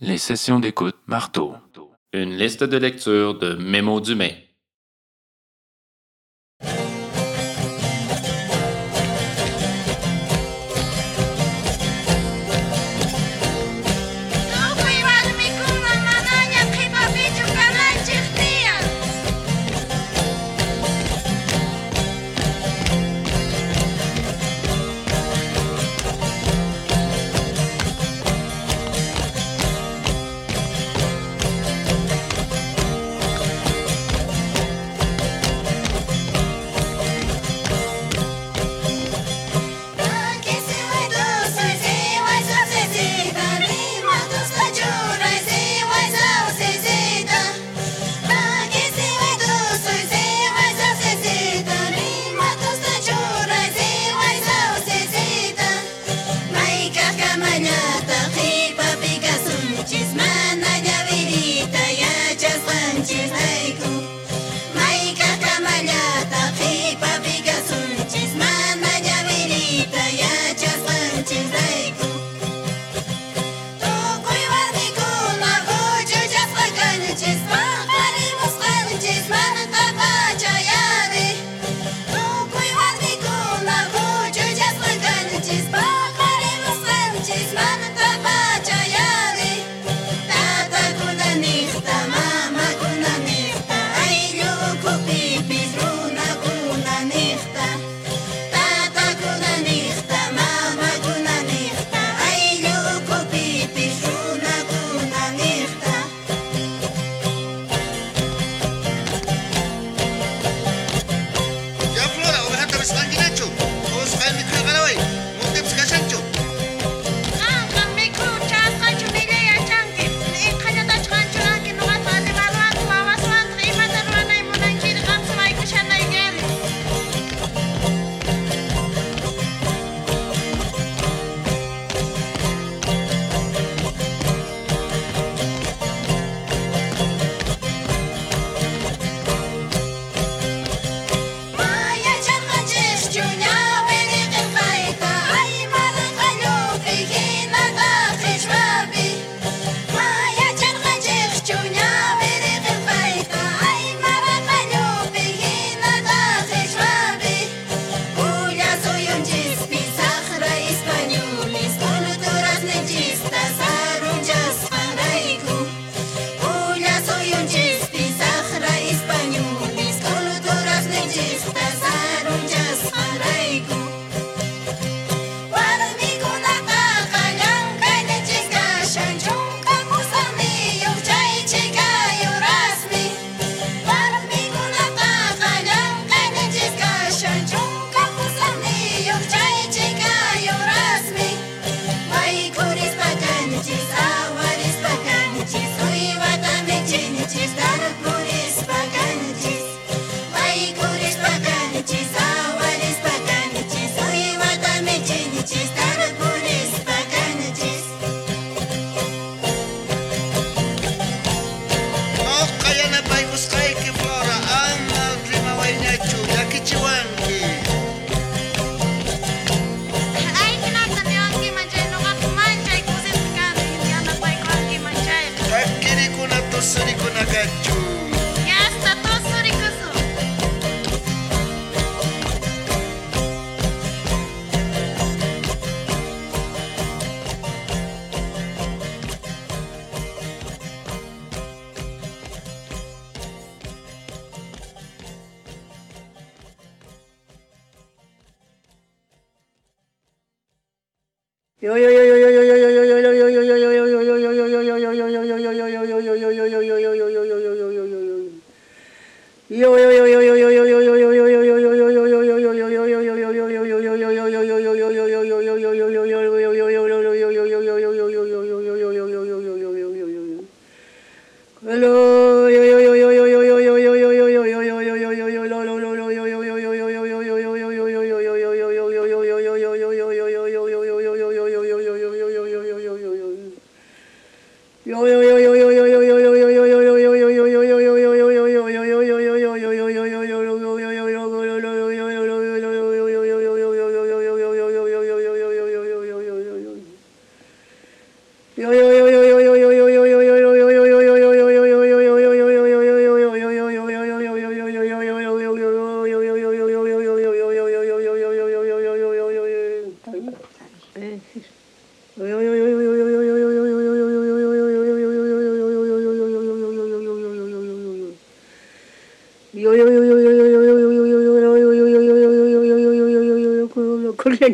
Les sessions d'écoute marteau. Une liste de lecture de Mémo Dumais.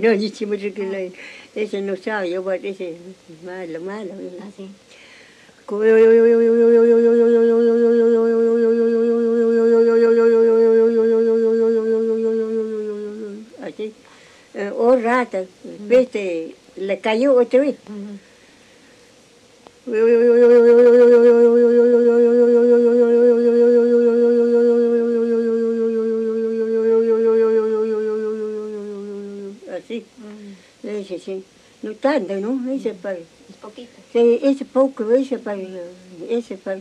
Acuerdo, no, yo sí me recuerdo. Ese no sabe, yo voy ese malo, malo. Así. Así. Oh, rata, viste, le cayó otra vez. Ese sí. No tanto, ¿no? Ese para. Es poquito. Sí, ese poco, ese para. Ese para.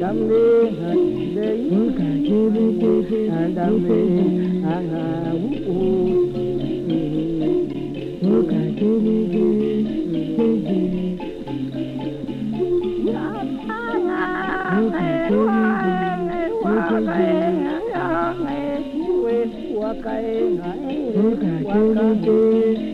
dambe hande ka jebe jebe dambe aha wu wu ka jebe jebe Wakae ngai, wakae ngai,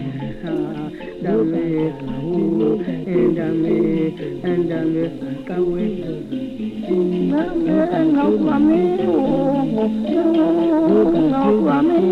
dame, ooh, and dame, and dame, come with Ngọc là mi Ngọc là mi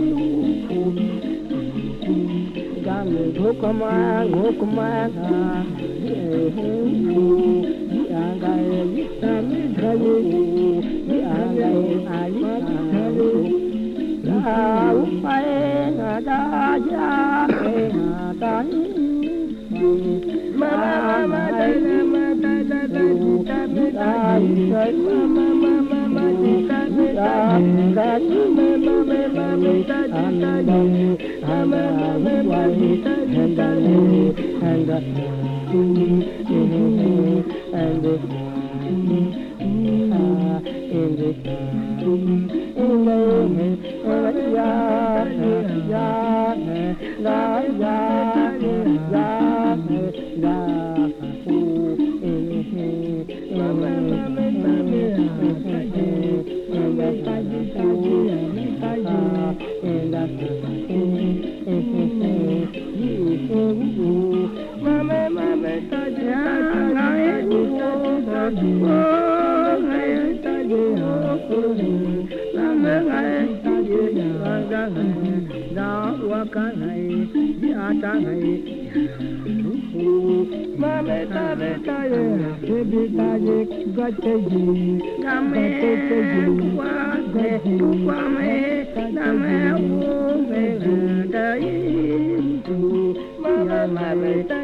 ngokoma ngokomana ehundu yangaye yitamigaye yangaye ayitalo naupae nadajae nadani mama mama mama mama mama mama mama la Mama,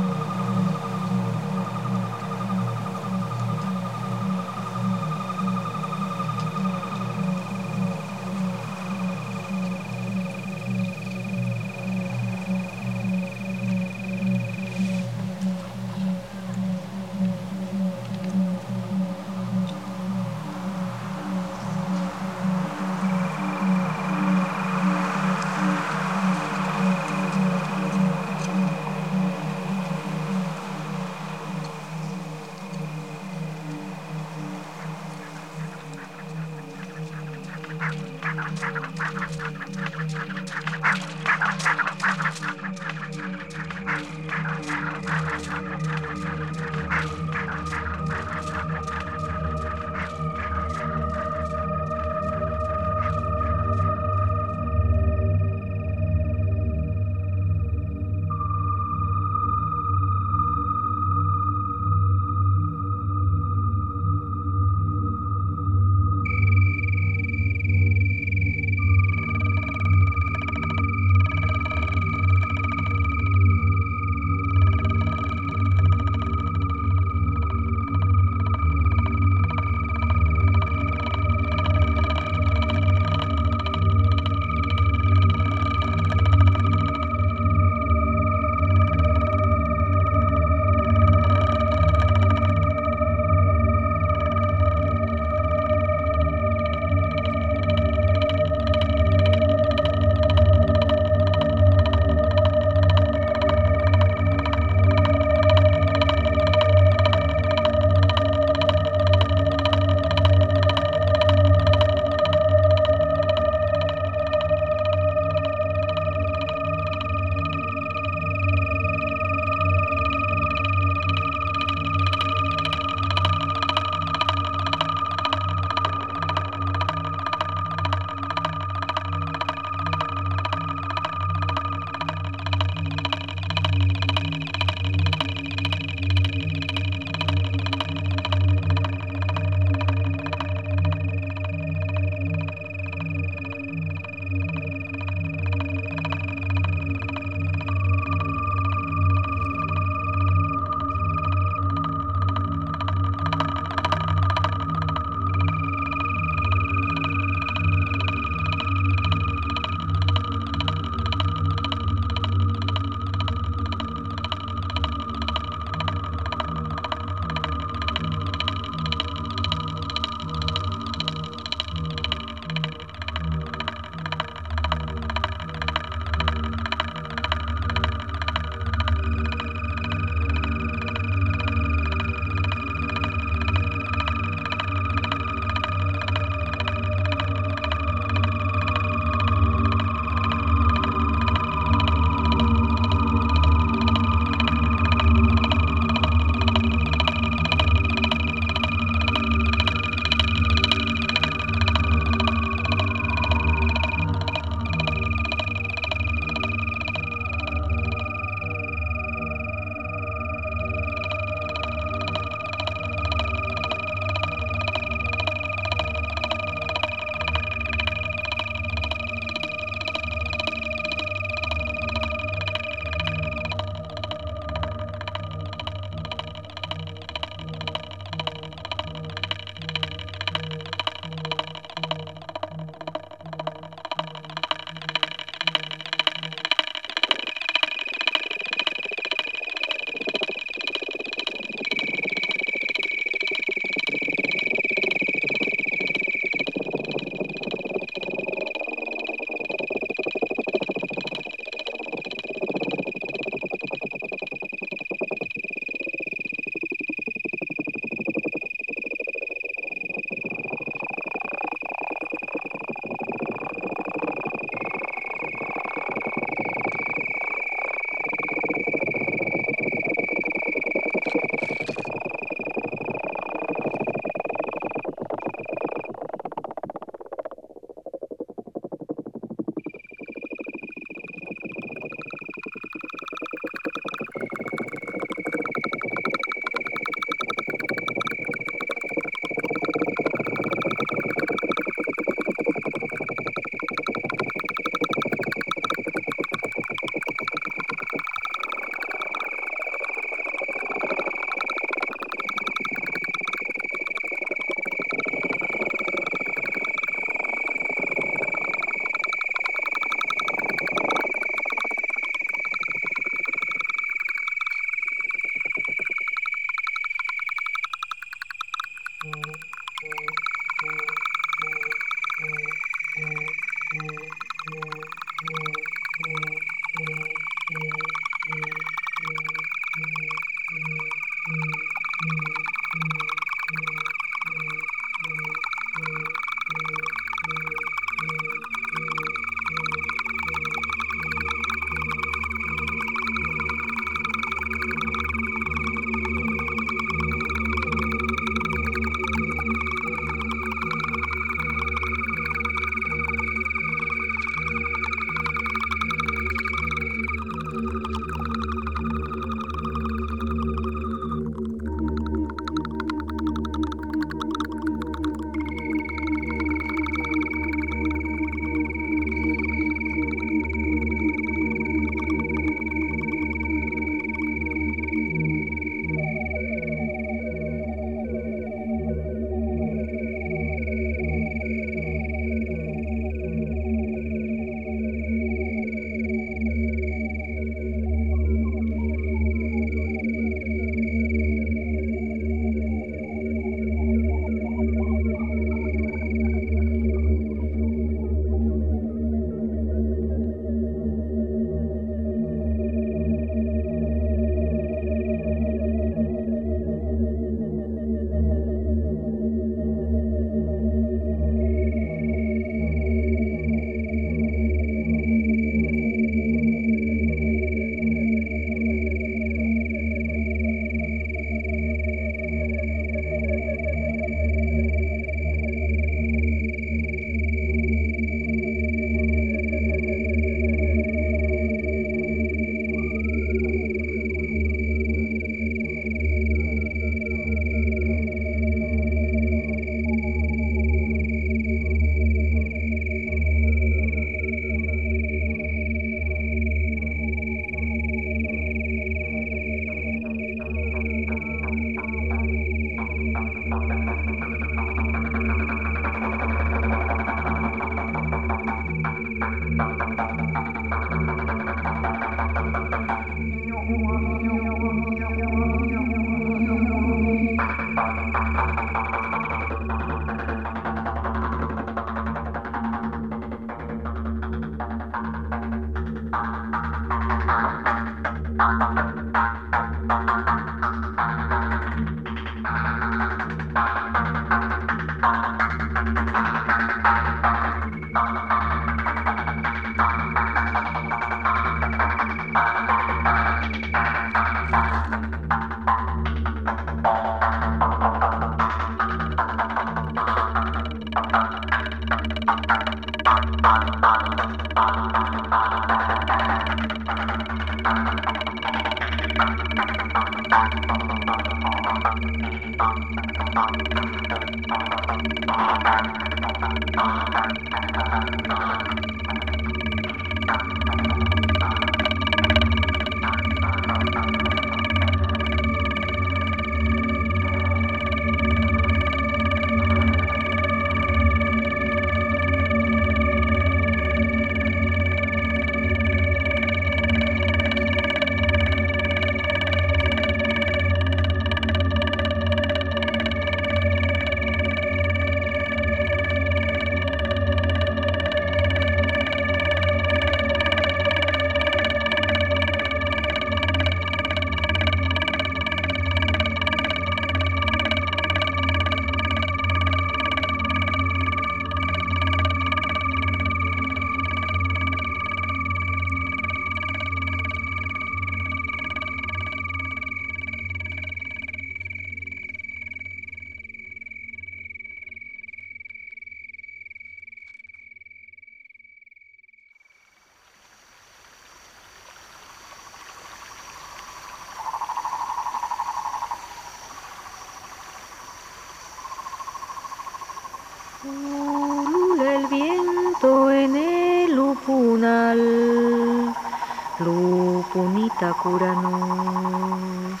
Cúranos,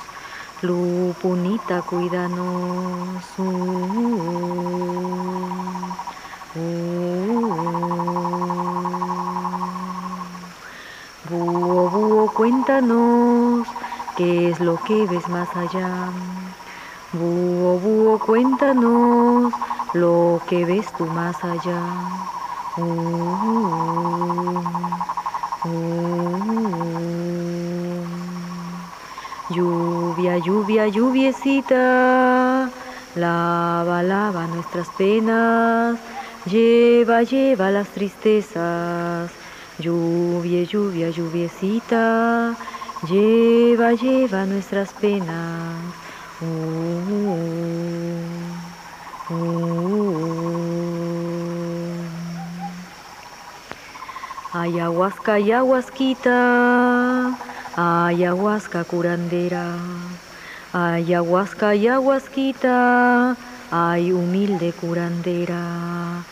lupunita cuídanos. Uh, uh, uh. Cuéntanos qué es lo que ves más allá. Búho, búho, cuéntanos lo que ves tú más allá. Uh, uh. Lluvia, lluviecita, lava, lava nuestras penas, lleva, lleva las tristezas. Lluvia, lluvia, lluviecita, lleva, lleva nuestras penas. Uh, Ayahuasca, ayahuasquita, ayahuasca curandera, ayahuasca, ayahuasquita, ay humilde curandera,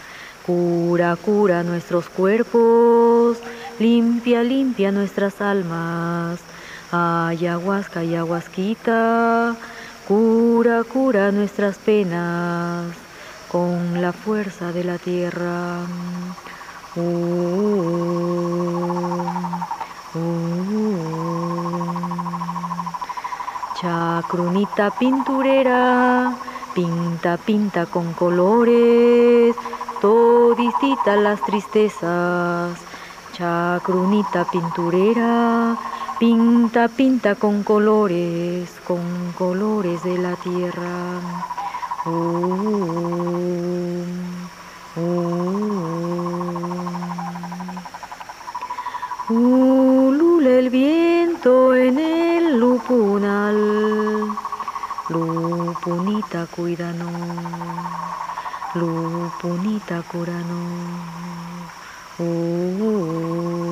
cura, cura nuestros cuerpos, limpia, limpia nuestras almas, ayahuasca, ayahuasquita, cura, cura nuestras penas con la fuerza de la tierra. Uh, uh. Chacrunita pinturera, pinta, pinta con colores, toditita las tristezas. Chacrunita pinturera, pinta, pinta con colores, con colores de la tierra. Uh, uh. Ulula el viento en el lupunal, lupunita cuídanos, lupunita cúranos. Uh, uh,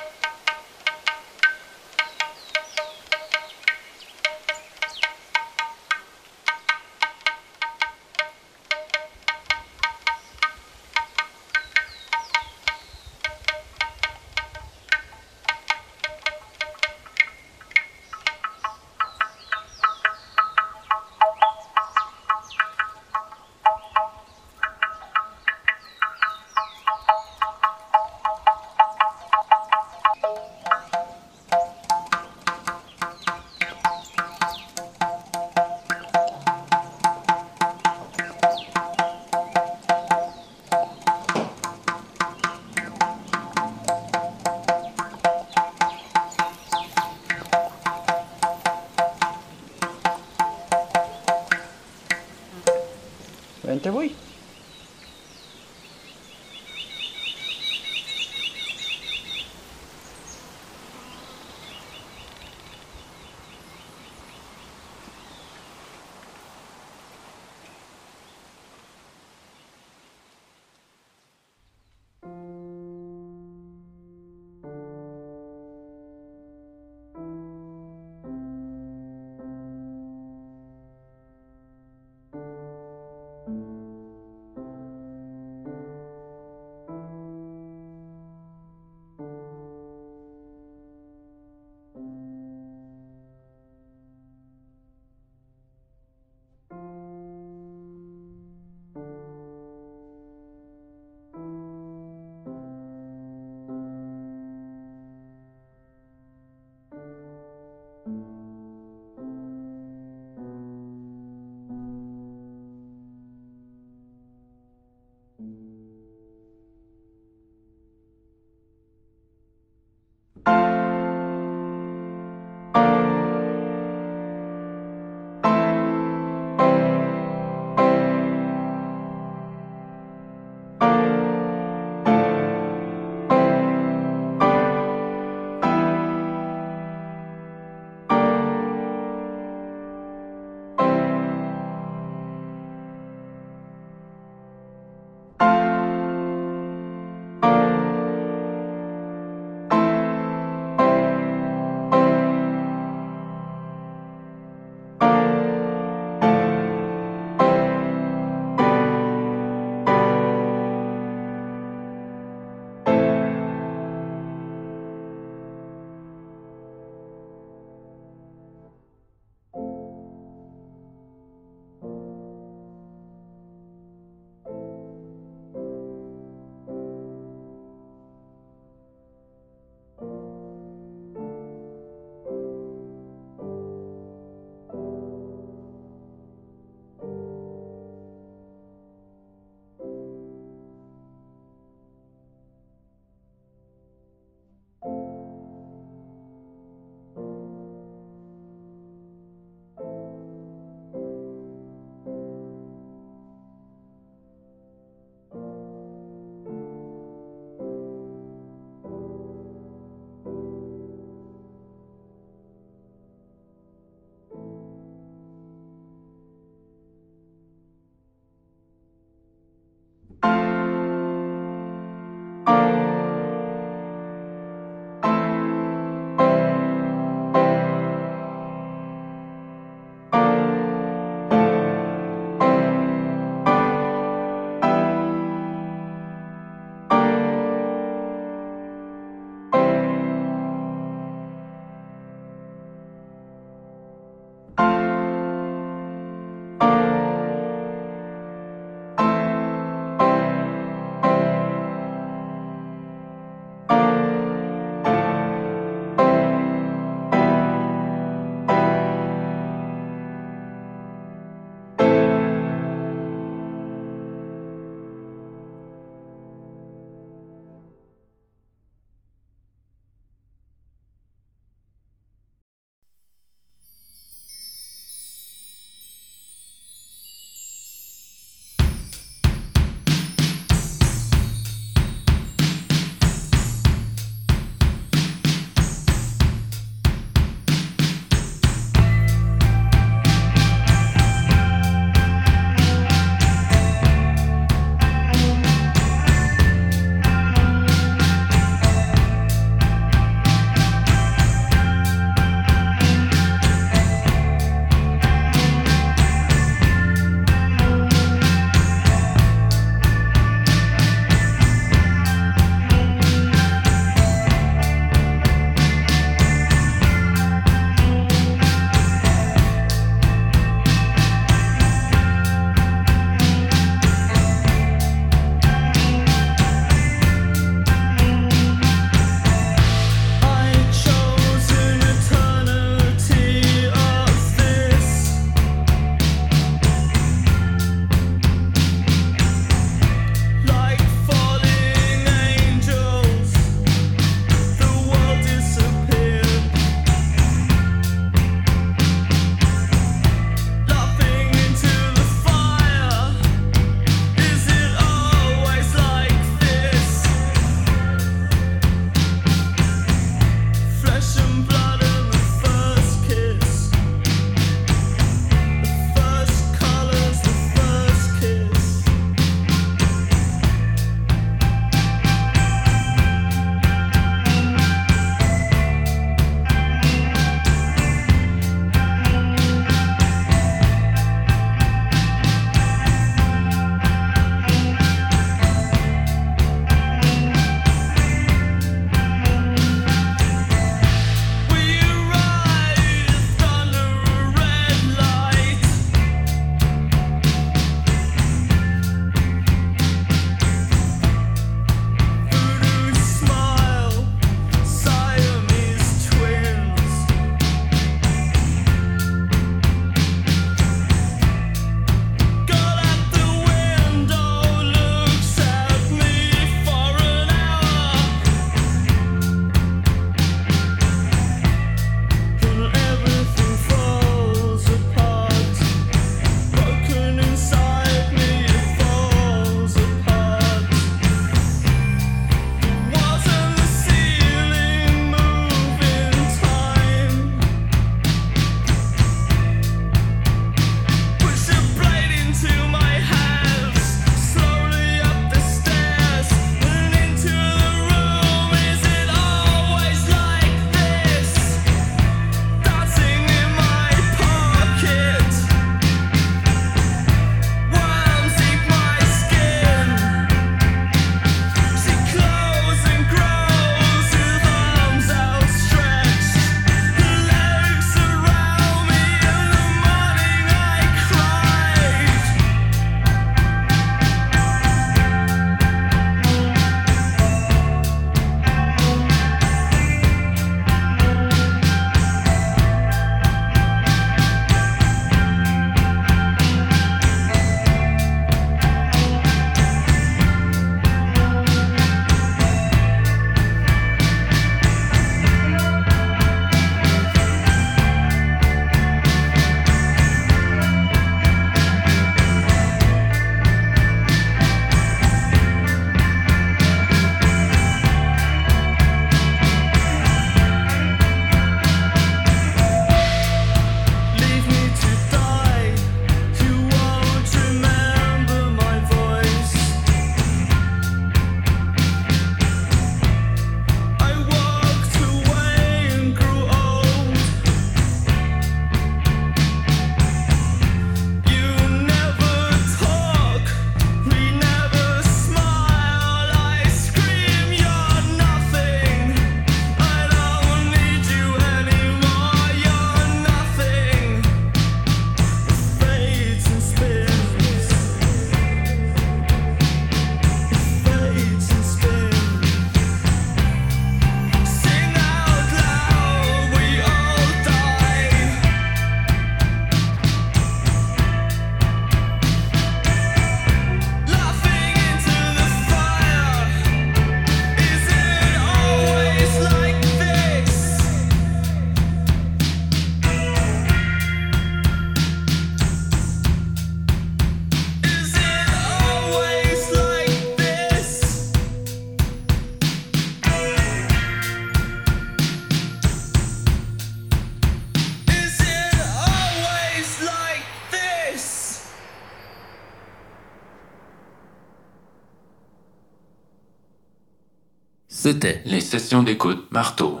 Les sessions d'écoute marteau.